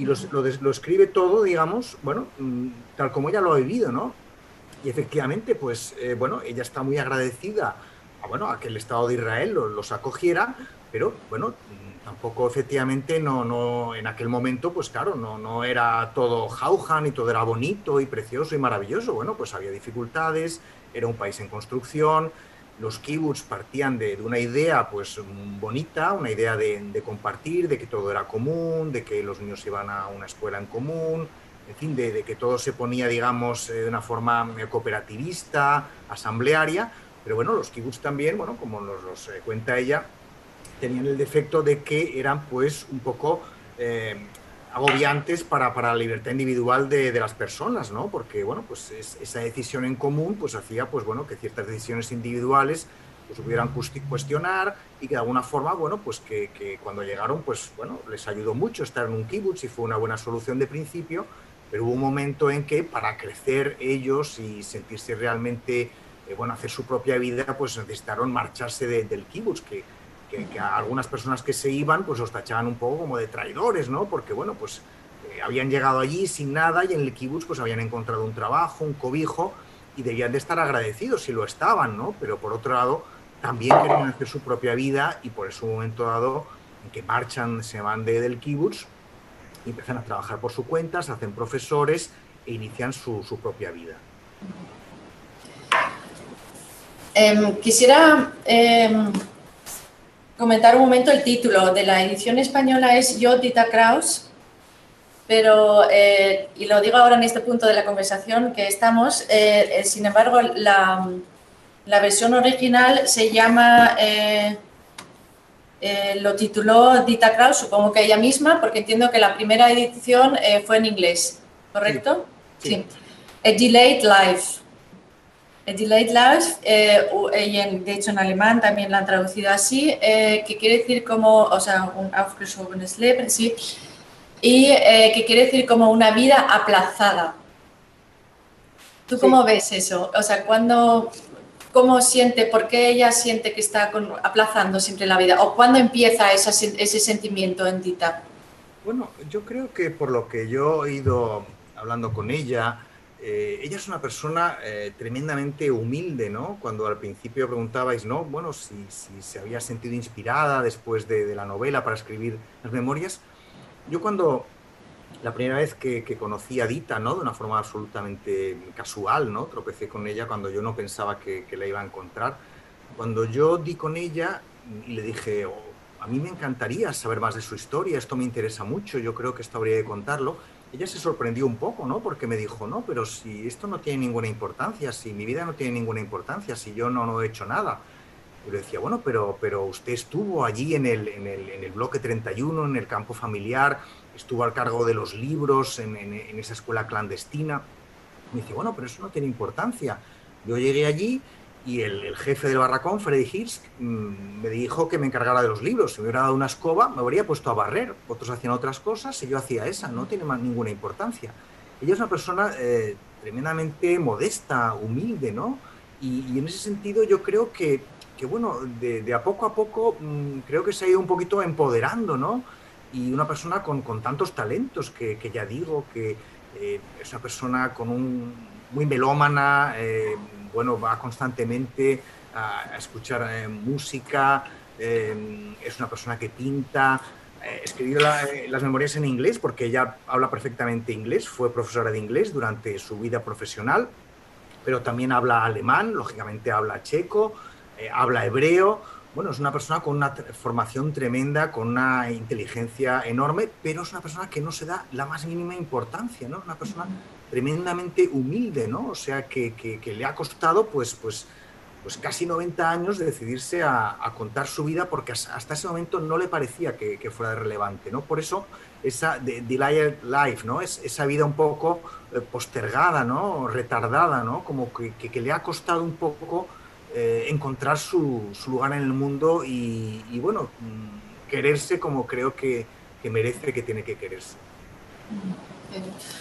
S4: Y lo, lo, escribe todo, digamos, bueno, mm, tal como ella lo ha vivido, ¿no? Y efectivamente, pues, eh, bueno, ella está muy agradecida a, bueno, a que el Estado de Israel los acogiera, pero, bueno, tampoco efectivamente no, no, en aquel momento, pues claro, no, no era todo jauja ni todo era bonito y precioso y maravilloso. Bueno, pues había dificultades, era un país en construcción, los kibbutz partían de, una idea pues bonita, una idea de, compartir, de que todo era común, de que los niños iban a una escuela en común, en fin, de, que todo se ponía, digamos, de una forma cooperativista, asamblearia, pero bueno, los kibbutz también, bueno, como nos los cuenta ella, tenían el defecto de que eran pues un poco agobiantes para, para, la libertad individual de, de, las personas, ¿no? Porque, bueno, pues esa decisión en común pues hacía, pues bueno, que ciertas decisiones individuales pues pudieran cuestionar y que de alguna forma, bueno, pues que, que, cuando llegaron, pues bueno, les ayudó mucho estar en un kibutz y fue una buena solución de principio, pero hubo un momento en que para crecer ellos y sentirse realmente, eh, bueno, hacer su propia vida, pues necesitaron marcharse del kibutz, que que, a algunas personas que se iban pues los tachaban un poco como de traidores, ¿no? Porque bueno, pues eh, habían llegado allí sin nada y en el kibutz pues habían encontrado un trabajo, un cobijo y debían de estar agradecidos si lo estaban, ¿no? Pero por otro lado también querían hacer su propia vida y por eso un momento dado en que marchan, se van de, del kibutz y empiezan a trabajar por su cuenta, se hacen profesores e inician su, su propia vida.
S2: Em, quisiera em, comentar un momento el título de la edición española es Yo, Dita Kraus, pero, eh, y lo digo ahora en este punto de la conversación que estamos, eh, eh, sin embargo, la, la, versión original se llama, lo tituló Dita Kraus, supongo que ella misma, porque entiendo que la primera edición fue en inglés, ¿correcto?
S4: Sí. sí.
S2: A Delayed Life. Delayed Life, eh, de hecho en alemán también la han traducido así, eh, que quiere decir como, o sea, un aufgeschobenes Leben, sí, y eh, que quiere decir como una vida aplazada. ¿Tú cómo ves eso? O sea, ¿cuándo, ¿cómo siente, por qué ella siente que está aplazando siempre la vida? ¿O cuándo empieza ese sentimiento en Dita?
S4: Bueno, yo creo que por lo que yo he ido hablando con ella, eh, ella es una persona eh, tremendamente humilde, ¿no? Cuando al principio preguntabais, ¿no? Bueno, si, se había sentido inspirada después de, la novela para escribir las memorias. Yo cuando la primera vez que, conocí a Dita, ¿no? De una forma absolutamente casual, ¿no? Tropecé con ella cuando yo no pensaba que, la iba a encontrar. Cuando yo di con ella y le dije, oh, a mí me encantaría saber más de su historia, esto me interesa mucho, yo creo que esto habría de contarlo ella se sorprendió un poco, ¿no? Porque me dijo, no, pero si esto no tiene ninguna importancia, si mi vida no tiene ninguna importancia, si yo no, no he hecho nada. Y le decía, bueno, pero, pero usted estuvo allí en el, en, el, en el, bloque 31, en el campo familiar, estuvo al cargo de los libros, en, en esa escuela clandestina. Me dice, bueno, pero eso no tiene importancia. Yo llegué allí y el, jefe del barracón, Freddy Hirsch, mm, me dijo que me encargara de los libros. Si me hubiera dado una escoba, me habría puesto a barrer. Otros hacían otras cosas y yo hacía esa. No tiene más ninguna importancia. Ella es una persona eh, tremendamente modesta, humilde, ¿no? Y, en ese sentido yo creo que, que bueno, de, a poco a poco mm, creo que se ha ido un poquito empoderando, ¿no? Y una persona con, con tantos talentos que, que, ya digo, que eh, es una persona con un muy melómana, eh, bueno, va constantemente a, escuchar eh, música, eh, es una persona que pinta, eh, escribió las memorias en inglés porque ella habla perfectamente inglés, fue profesora de inglés durante su vida profesional, pero también habla alemán, lógicamente habla checo, habla hebreo. Bueno, es una persona con una formación tremenda, con una inteligencia enorme, pero es una persona que no se da la más mínima importancia, ¿no? Una persona tremendamente humilde, ¿no? O sea, que, que, le ha costado, pues, pues, pues casi 90 años decidirse a, contar su vida porque hasta ese momento no le parecía que, fuera relevante, ¿no? Por eso esa delayed life, ¿no? Es, esa vida un poco eh, postergada, ¿no? Retardada, ¿no? Como que, le ha costado un poco eh, encontrar su, su, lugar en el mundo y, bueno, mm, quererse como creo que, merece, que tiene que quererse.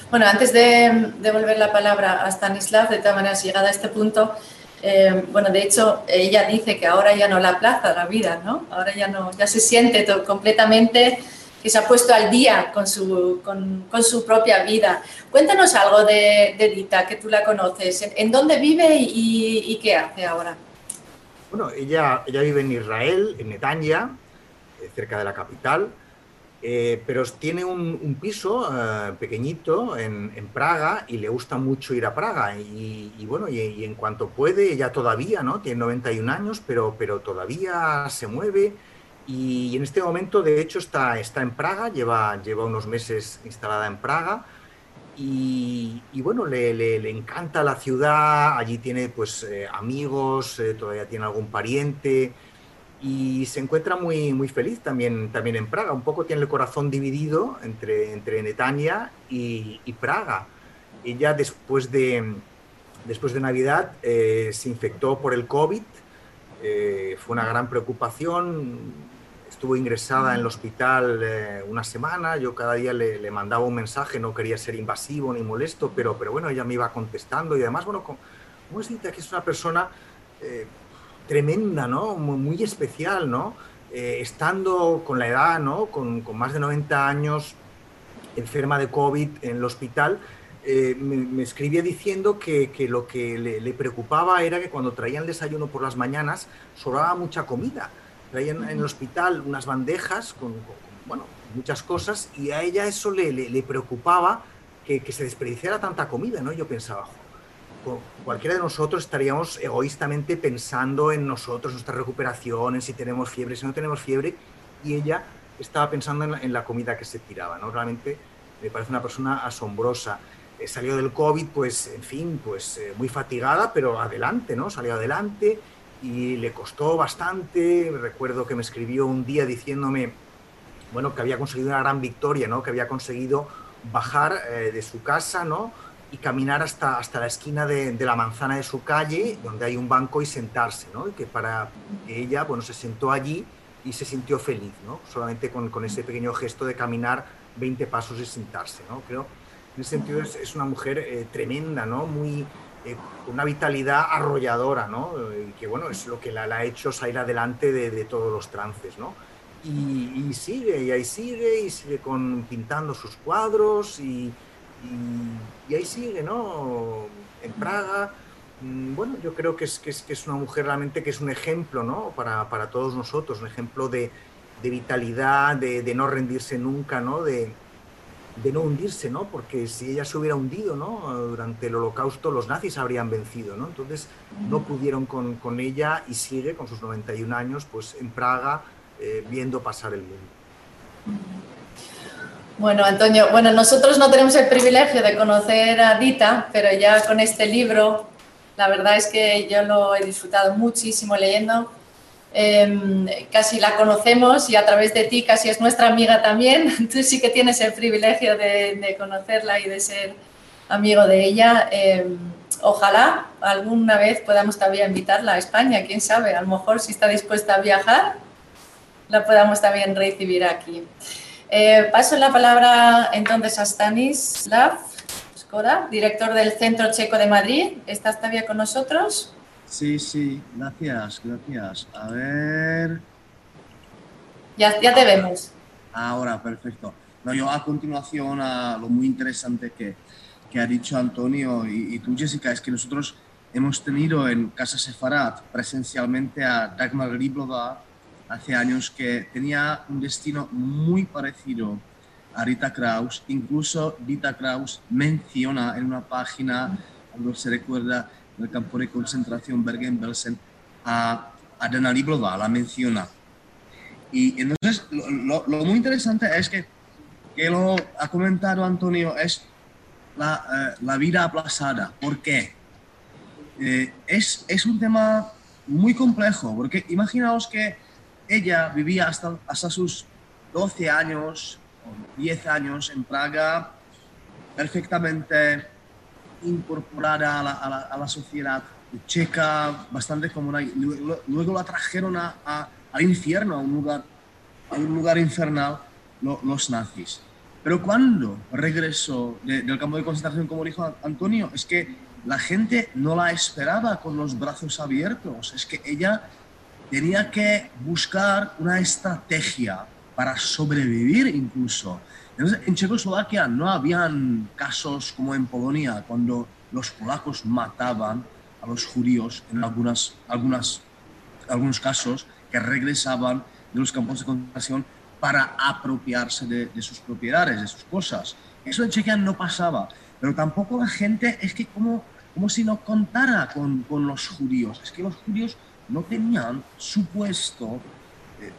S2: Bueno, antes de devolver la palabra a Stanislav, de todas maneras, llegada a este punto, eh, bueno, de hecho, ella dice que ahora ya no la aplaza la vida, ¿no? Ahora ya no, ya se siente completamente que se ha puesto al día con su, con, con su propia vida. Cuéntanos algo de, de, Dita, que tú la conoces. ¿En, dónde vive y, y, qué hace ahora?
S4: Bueno, ella, ella vive en Israel, en Netanya, eh, cerca de la capital. Eh, pero tiene un, piso eh, pequeñito en, Praga y le gusta mucho ir a Praga. Y, bueno, y, en cuanto puede, ella todavía, ¿no? Tiene 91 años, pero, pero todavía se mueve. Y, en este momento, de hecho, está, está en Praga, lleva, lleva unos meses instalada en Praga. Y, bueno, le, encanta la ciudad, allí tiene pues eh, amigos, eh, todavía tiene algún pariente y se encuentra muy, muy feliz también, también en Praga. Un poco tiene el corazón dividido entre, entre Netanya y, Praga. Ella después de, después de Navidad eh, se infectó por el COVID, fue una gran preocupación, estuvo ingresada en el hospital eh, una semana, yo cada día le, mandaba un mensaje, no quería ser invasivo ni molesto, pero, pero bueno, ella me iba contestando y además, bueno, como, es que es una persona eh, tremenda, ¿no? Muy, especial, ¿no? Eh, estando con la edad, ¿no? Con, con, más de 90 años, enferma de COVID en el hospital, me, escribía diciendo que, que lo que le, le, preocupaba era que cuando traían desayuno por las mañanas sobraba mucha comida traían en el hospital unas bandejas con, bueno, muchas cosas y a ella eso le, le, preocupaba que, que, se desperdiciara tanta comida, ¿no? Yo pensaba, cualquiera de nosotros estaríamos egoístamente pensando en nosotros, nuestra recuperación, en si tenemos fiebre, si no tenemos fiebre, y ella estaba pensando en la, comida que se tiraba, ¿no? Realmente me parece una persona asombrosa. Eh, salió del COVID, pues, en fin, pues eh, muy fatigada, pero adelante, ¿no? Salió adelante y le costó bastante. Recuerdo que me escribió un día diciéndome, bueno, que había conseguido una gran victoria, ¿no? Que había conseguido bajar eh, de su casa, ¿no? Y caminar hasta, hasta la esquina de, la manzana de su calle, donde hay un banco, y sentarse, ¿no? Y que para ella, bueno, se sentó allí y se sintió feliz, ¿no? Solamente con, con ese pequeño gesto de caminar 20 pasos y sentarse, ¿no? Creo, en ese sentido es, es una mujer eh, tremenda, ¿no? Muy, eh, una vitalidad arrolladora, ¿no? Y que bueno, es lo que la, ha hecho salir adelante de, todos los trances, ¿no? Y, sigue, y ahí sigue, y sigue con, pintando sus cuadros, y, y, ahí sigue, ¿no? En Praga. Mm, bueno, yo creo que es, que es, que es una mujer realmente que es un ejemplo, ¿no? Para, para todos nosotros, un ejemplo de, de vitalidad, de, de, no rendirse nunca, ¿no? De, de no hundirse, ¿no? Porque si ella se hubiera hundido, ¿no? Durante el holocausto los nazis habrían vencido, ¿no? Entonces no pudieron con, con ella y sigue con sus 91 años, pues en Praga, eh, viendo pasar el mundo.
S2: Bueno, Antonio, bueno, nosotros no tenemos el privilegio de conocer a Dita, pero ya con este libro, la verdad es que yo lo he disfrutado muchísimo leyendo Em, casi la conocemos y a través de ti casi es nuestra amiga también. [laughs] Tú sí que tienes el privilegio de, conocerla y de ser amigo de ella. Em, ojalá alguna vez podamos también invitarla a España, quién sabe, a lo mejor si está dispuesta a viajar, la podamos también recibir aquí. Eh, paso la palabra entonces a Stanislav Skoda, director del Centro Checo de Madrid. ¿Estás todavía con nosotros?
S5: Sí, sí, gracias, gracias. A ver.
S2: Ya, ya te vemos.
S5: Ahora, perfecto. No, yo a continuación a lo muy interesante que, que ha dicho Antonio y, tú, Jessica, es que nosotros hemos tenido en Casa Sefarat presencialmente a Dagmar Liblova hace años que tenía un destino muy parecido a Rita Kraus. Incluso Rita Kraus menciona en una página, cuando se recuerda, el campo de concentración Bergen-Belsen a, a Dana Liblova, la menciona. Y entonces lo, lo, muy interesante es que, que lo ha comentado Antonio, es la, eh, la vida aplazada. ¿Por qué? Eh, es, es un tema muy complejo, porque imaginaos que ella vivía hasta, hasta sus 12 años, 10 años en Praga, perfectamente incorporada a la, sociedad checa, bastante común. Luego, la trajeron a, al infierno, a un lugar, a un lugar infernal, los nazis. Pero cuando regresó del campo de concentración, como dijo Antonio, es que la gente no la esperaba con los brazos abiertos. Es que ella tenía que buscar una estrategia para sobrevivir incluso en Checoslovaquia no habían casos como en Polonia, cuando los polacos mataban a los judíos en algunas, algunas, algunos casos que regresaban de los campos de concentración para apropiarse de, sus propiedades, de sus cosas. Eso en Chequia no pasaba, pero tampoco la gente es que como, como si no contara con, con los judíos, es que los judíos no tenían su puesto, eh,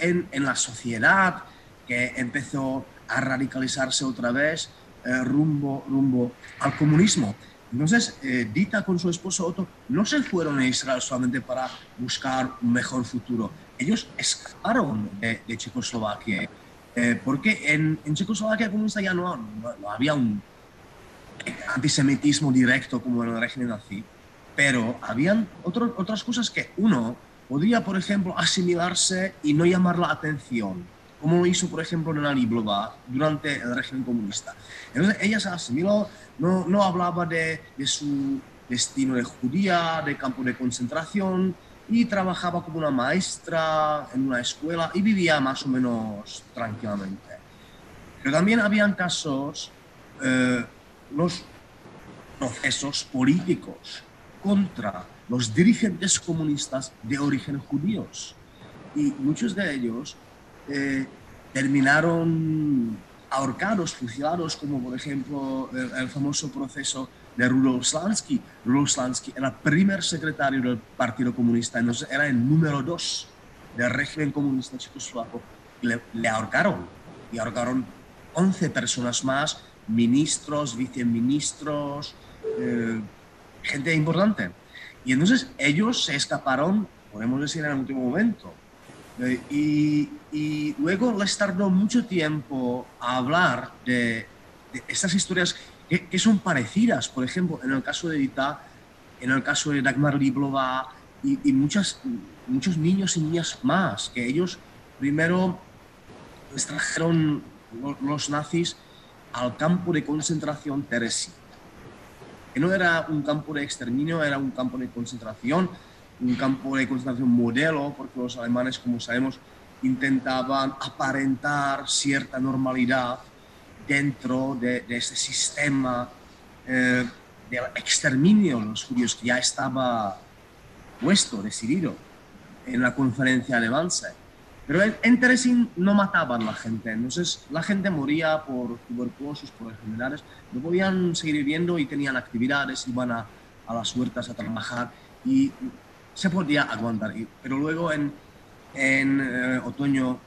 S5: en, en la sociedad, que empezó a radicalizarse otra vez eh, rumbo, rumbo al comunismo. Entonces, eh, Dita con su esposo Otto no se fueron a Israel solamente para buscar un mejor futuro. Ellos escaparon de, Checoslovaquia, eh, porque en, en, Checoslovaquia comunista ya no, no, había un antisemitismo directo como en el régimen nazi, pero habían otras cosas que uno podría, por ejemplo, asimilarse y no llamar la atención como hizo, por ejemplo, Nana Liblova durante el régimen comunista. Entonces, ella se asimiló, no, no hablaba de, de, su destino de judía, de campo de concentración, y trabajaba como una maestra en una escuela y vivía más o menos tranquilamente. Pero también habían casos, eh, los procesos políticos contra los dirigentes comunistas de origen judíos. Y muchos de ellos eh, terminaron ahorcados, fusilados, como por ejemplo el, famoso proceso de Rudolf Slansky. Rudolf Slansky era el primer secretario del Partido Comunista, entonces era el número dos del régimen comunista checoslovaco. Le, le ahorcaron y ahorcaron 11 personas más, ministros, viceministros, eh, gente importante. Y entonces ellos se escaparon, podemos decir en el último momento, eh, y, luego les tardó mucho tiempo a hablar de, estas historias que, son parecidas. Por ejemplo, en el caso de Edita, en el caso de Dagmar Liblova y, muchas, muchos niños y niñas más, que ellos primero les trajeron los, nazis al campo de concentración Teresi. Que no era un campo de exterminio, era un campo de concentración un campo de concentración modelo, porque los alemanes, como sabemos, intentaban aparentar cierta normalidad dentro de, de este sistema eh, de exterminio de los judíos que ya estaba puesto, decidido en la conferencia de Wannsee. Pero en, Teresin no mataban a la gente, entonces la gente moría por tuberculosis, por enfermedades, no podían seguir viviendo y tenían actividades, iban a, a las huertas a trabajar. Y se podía aguantar. Pero luego en, en eh, otoño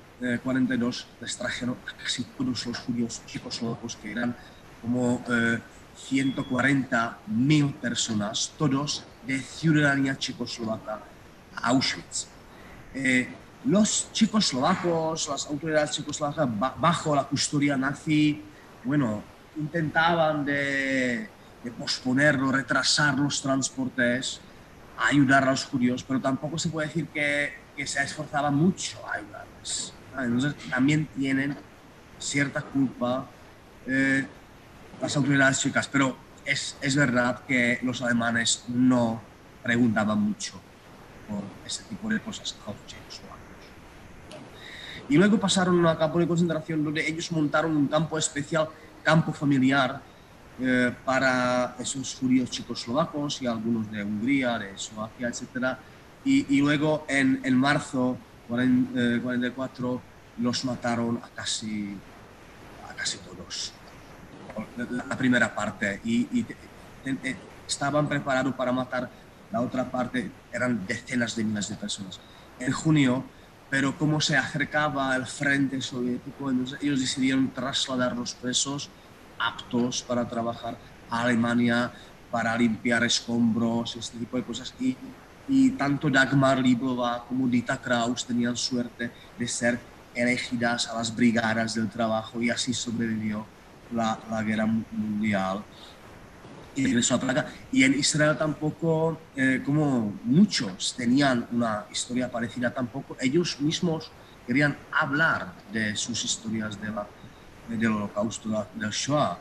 S5: 42 eh, les trajeron casi todos los judíos checoslovacos, que eran como 140 eh, mil personas, todos de ciudadanía checoslovaca, a Auschwitz. los checoslovacos, las autoridades checoslovacas, bajo la custodia nazi, bueno, intentaban de, de posponerlo, retrasar los transportes, ayudar a los judíos, pero tampoco se puede decir que, que se esforzaba mucho a ayudarles. Entonces también tienen cierta culpa eh, las autoridades chicas, pero es, es, verdad que los alemanes no preguntaban mucho por ese tipo de cosas a Y luego pasaron a campo de concentración donde ellos montaron un campo especial, campo familiar, eh, para esos judíos checoslovacos y algunos de Hungría, de Eslovaquia, etc. Y, y luego en, en marzo 44 eh, los mataron a casi, a casi todos. La, primera parte. Y, y estaban preparados para matar la otra parte, eran decenas de miles de personas. En junio, pero como se acercaba el frente soviético, ellos decidieron trasladar los presos aptos para trabajar a Alemania, para limpiar escombros, este tipo de cosas. Y, y tanto Dagmar Liblova como Dita Kraus tenían suerte de ser elegidas a las brigadas del trabajo y así sobrevivió la, la guerra mundial. Y regresó a Praga. Y en Israel tampoco, eh, como muchos tenían una historia parecida, tampoco ellos mismos querían hablar de sus historias de la del holocausto, del Shoah.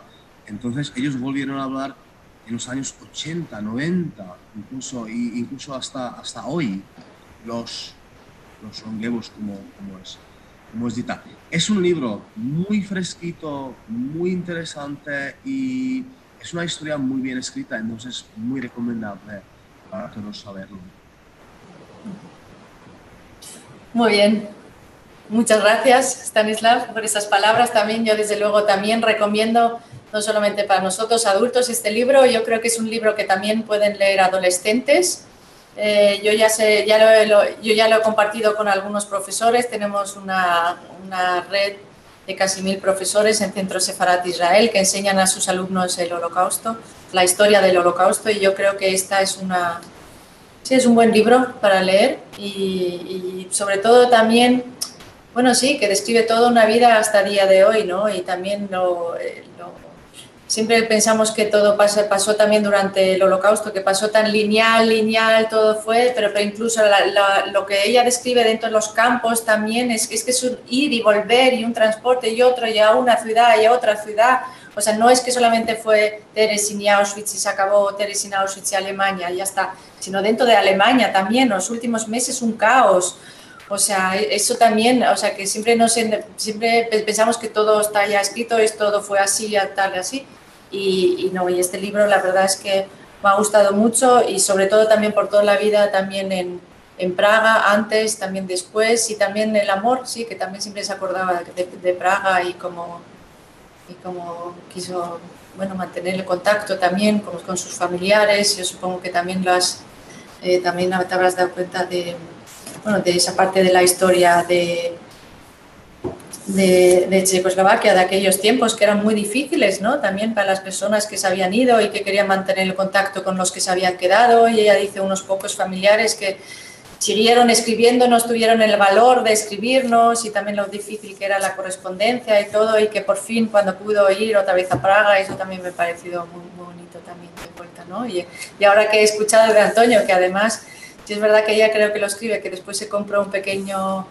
S5: Entonces ellos volvieron a hablar en los años 80, 90, incluso, incluso hasta, hasta hoy, los, los como, como, es, como es dita. Es un libro muy fresquito, muy interesante y es una historia muy bien escrita, entonces muy recomendable para todos saberlo.
S2: Muy bien, Muchas gracias, Stanislav, por esas palabras. También yo, desde luego, también recomiendo, no solamente para nosotros adultos, este libro. Yo creo que es un libro que también pueden leer adolescentes. Eh, yo, ya sé, ya lo, yo ya lo he compartido con algunos profesores. Tenemos una, una red de casi mil profesores en Centro Sefarat Israel que enseñan a sus alumnos el holocausto, la historia del holocausto y yo creo que esta es una... Sí, es un buen libro para leer y, y sobre todo también bueno, sí, que describe toda una vida hasta día de hoy, ¿no? Y también lo, eh, siempre pensamos que todo pasó, pasó, también durante el holocausto, que pasó tan lineal, lineal, todo fue, pero, pero incluso lo que ella describe dentro de los campos también es, es que es un ir y volver y un transporte y otro y a una ciudad y a otra ciudad. O sea, no es que solamente fue Teresin y Auschwitz y se acabó Teresin, Auschwitz y Alemania, y ya está, sino dentro de Alemania también, los últimos meses un caos. O sea, eso también, o sea, que siempre, no siempre pensamos que todo está ya escrito, es todo fue así, tal y así. Y, no, y este libro la verdad es que me ha gustado mucho y sobre todo también por toda la vida también en, en Praga, antes, también después y también el amor, sí, que también siempre se acordaba de, Praga y cómo, y cómo quiso bueno, mantener el contacto también con, con sus familiares. Yo supongo que también, las, eh, también te habrás dado cuenta de bueno, de esa parte de la historia de, de, Checoslovaquia, de aquellos tiempos que eran muy difíciles, ¿no? También para las personas que se habían ido y que querían mantener el contacto con los que se habían quedado. Y ella dice unos pocos familiares que siguieron escribiéndonos, tuvieron el valor de escribirnos y también lo difícil que era la correspondencia y todo, y que por fin cuando pudo ir otra vez a Praga, eso también me ha parecido muy, bonito también de vuelta, ¿no? Y, y ahora que he escuchado de Antonio, que además Sí es verdad que ella creo que lo escribe, que después se compró un pequeño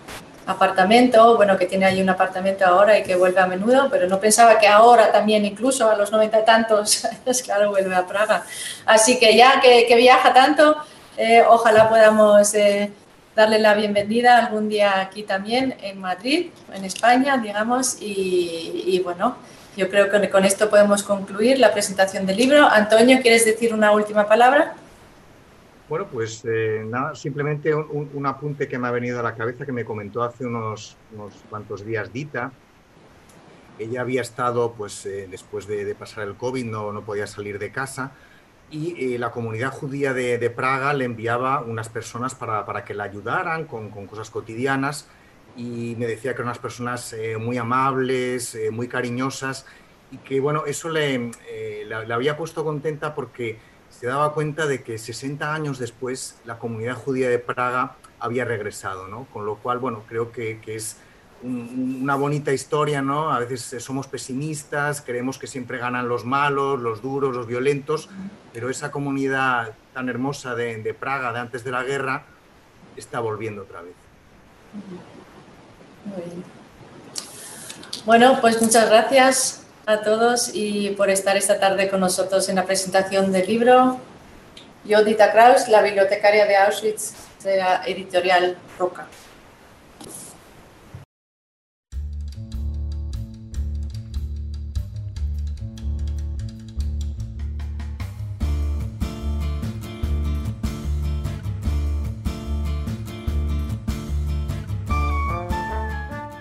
S2: apartamento, bueno, que tiene ahí un apartamento ahora y que vuelve a menudo, pero no pensaba que ahora también, incluso a los noventa tantos, [laughs] claro, vuelve a Praga. Así que ya que, viaja tanto, eh, ojalá podamos eh, darle la bienvenida algún día aquí también en Madrid, en España, digamos, y, y bueno, yo creo que con esto podemos concluir la presentación del libro. Antonio, ¿quieres decir una última palabra?
S4: Bueno, pues eh, nada, simplemente un, apunte que me ha venido a la cabeza que me comentó hace unos, unos cuantos días Dita. Ella había estado, pues eh, después de, pasar el COVID, no, no, podía salir de casa y eh, la comunidad judía de, Praga le enviaba unas personas para, para que la ayudaran con, con, cosas cotidianas y me decía que eran unas personas muy amables, muy cariñosas y que, bueno, eso le, le había puesto contenta porque se daba cuenta de que 60 años después la comunidad judía de Praga había regresado, ¿no? Con lo cual, bueno, creo que, es una bonita historia, ¿no? A veces somos pesimistas, creemos que siempre ganan los malos, los duros, los violentos, pero esa comunidad tan hermosa de, Praga de antes de la guerra está volviendo otra vez.
S2: Bueno, pues muchas gracias a todos y por estar esta tarde con nosotros en la presentación del libro. Yo, Dita Kraus, la bibliotecaria de Auschwitz de la editorial Roca.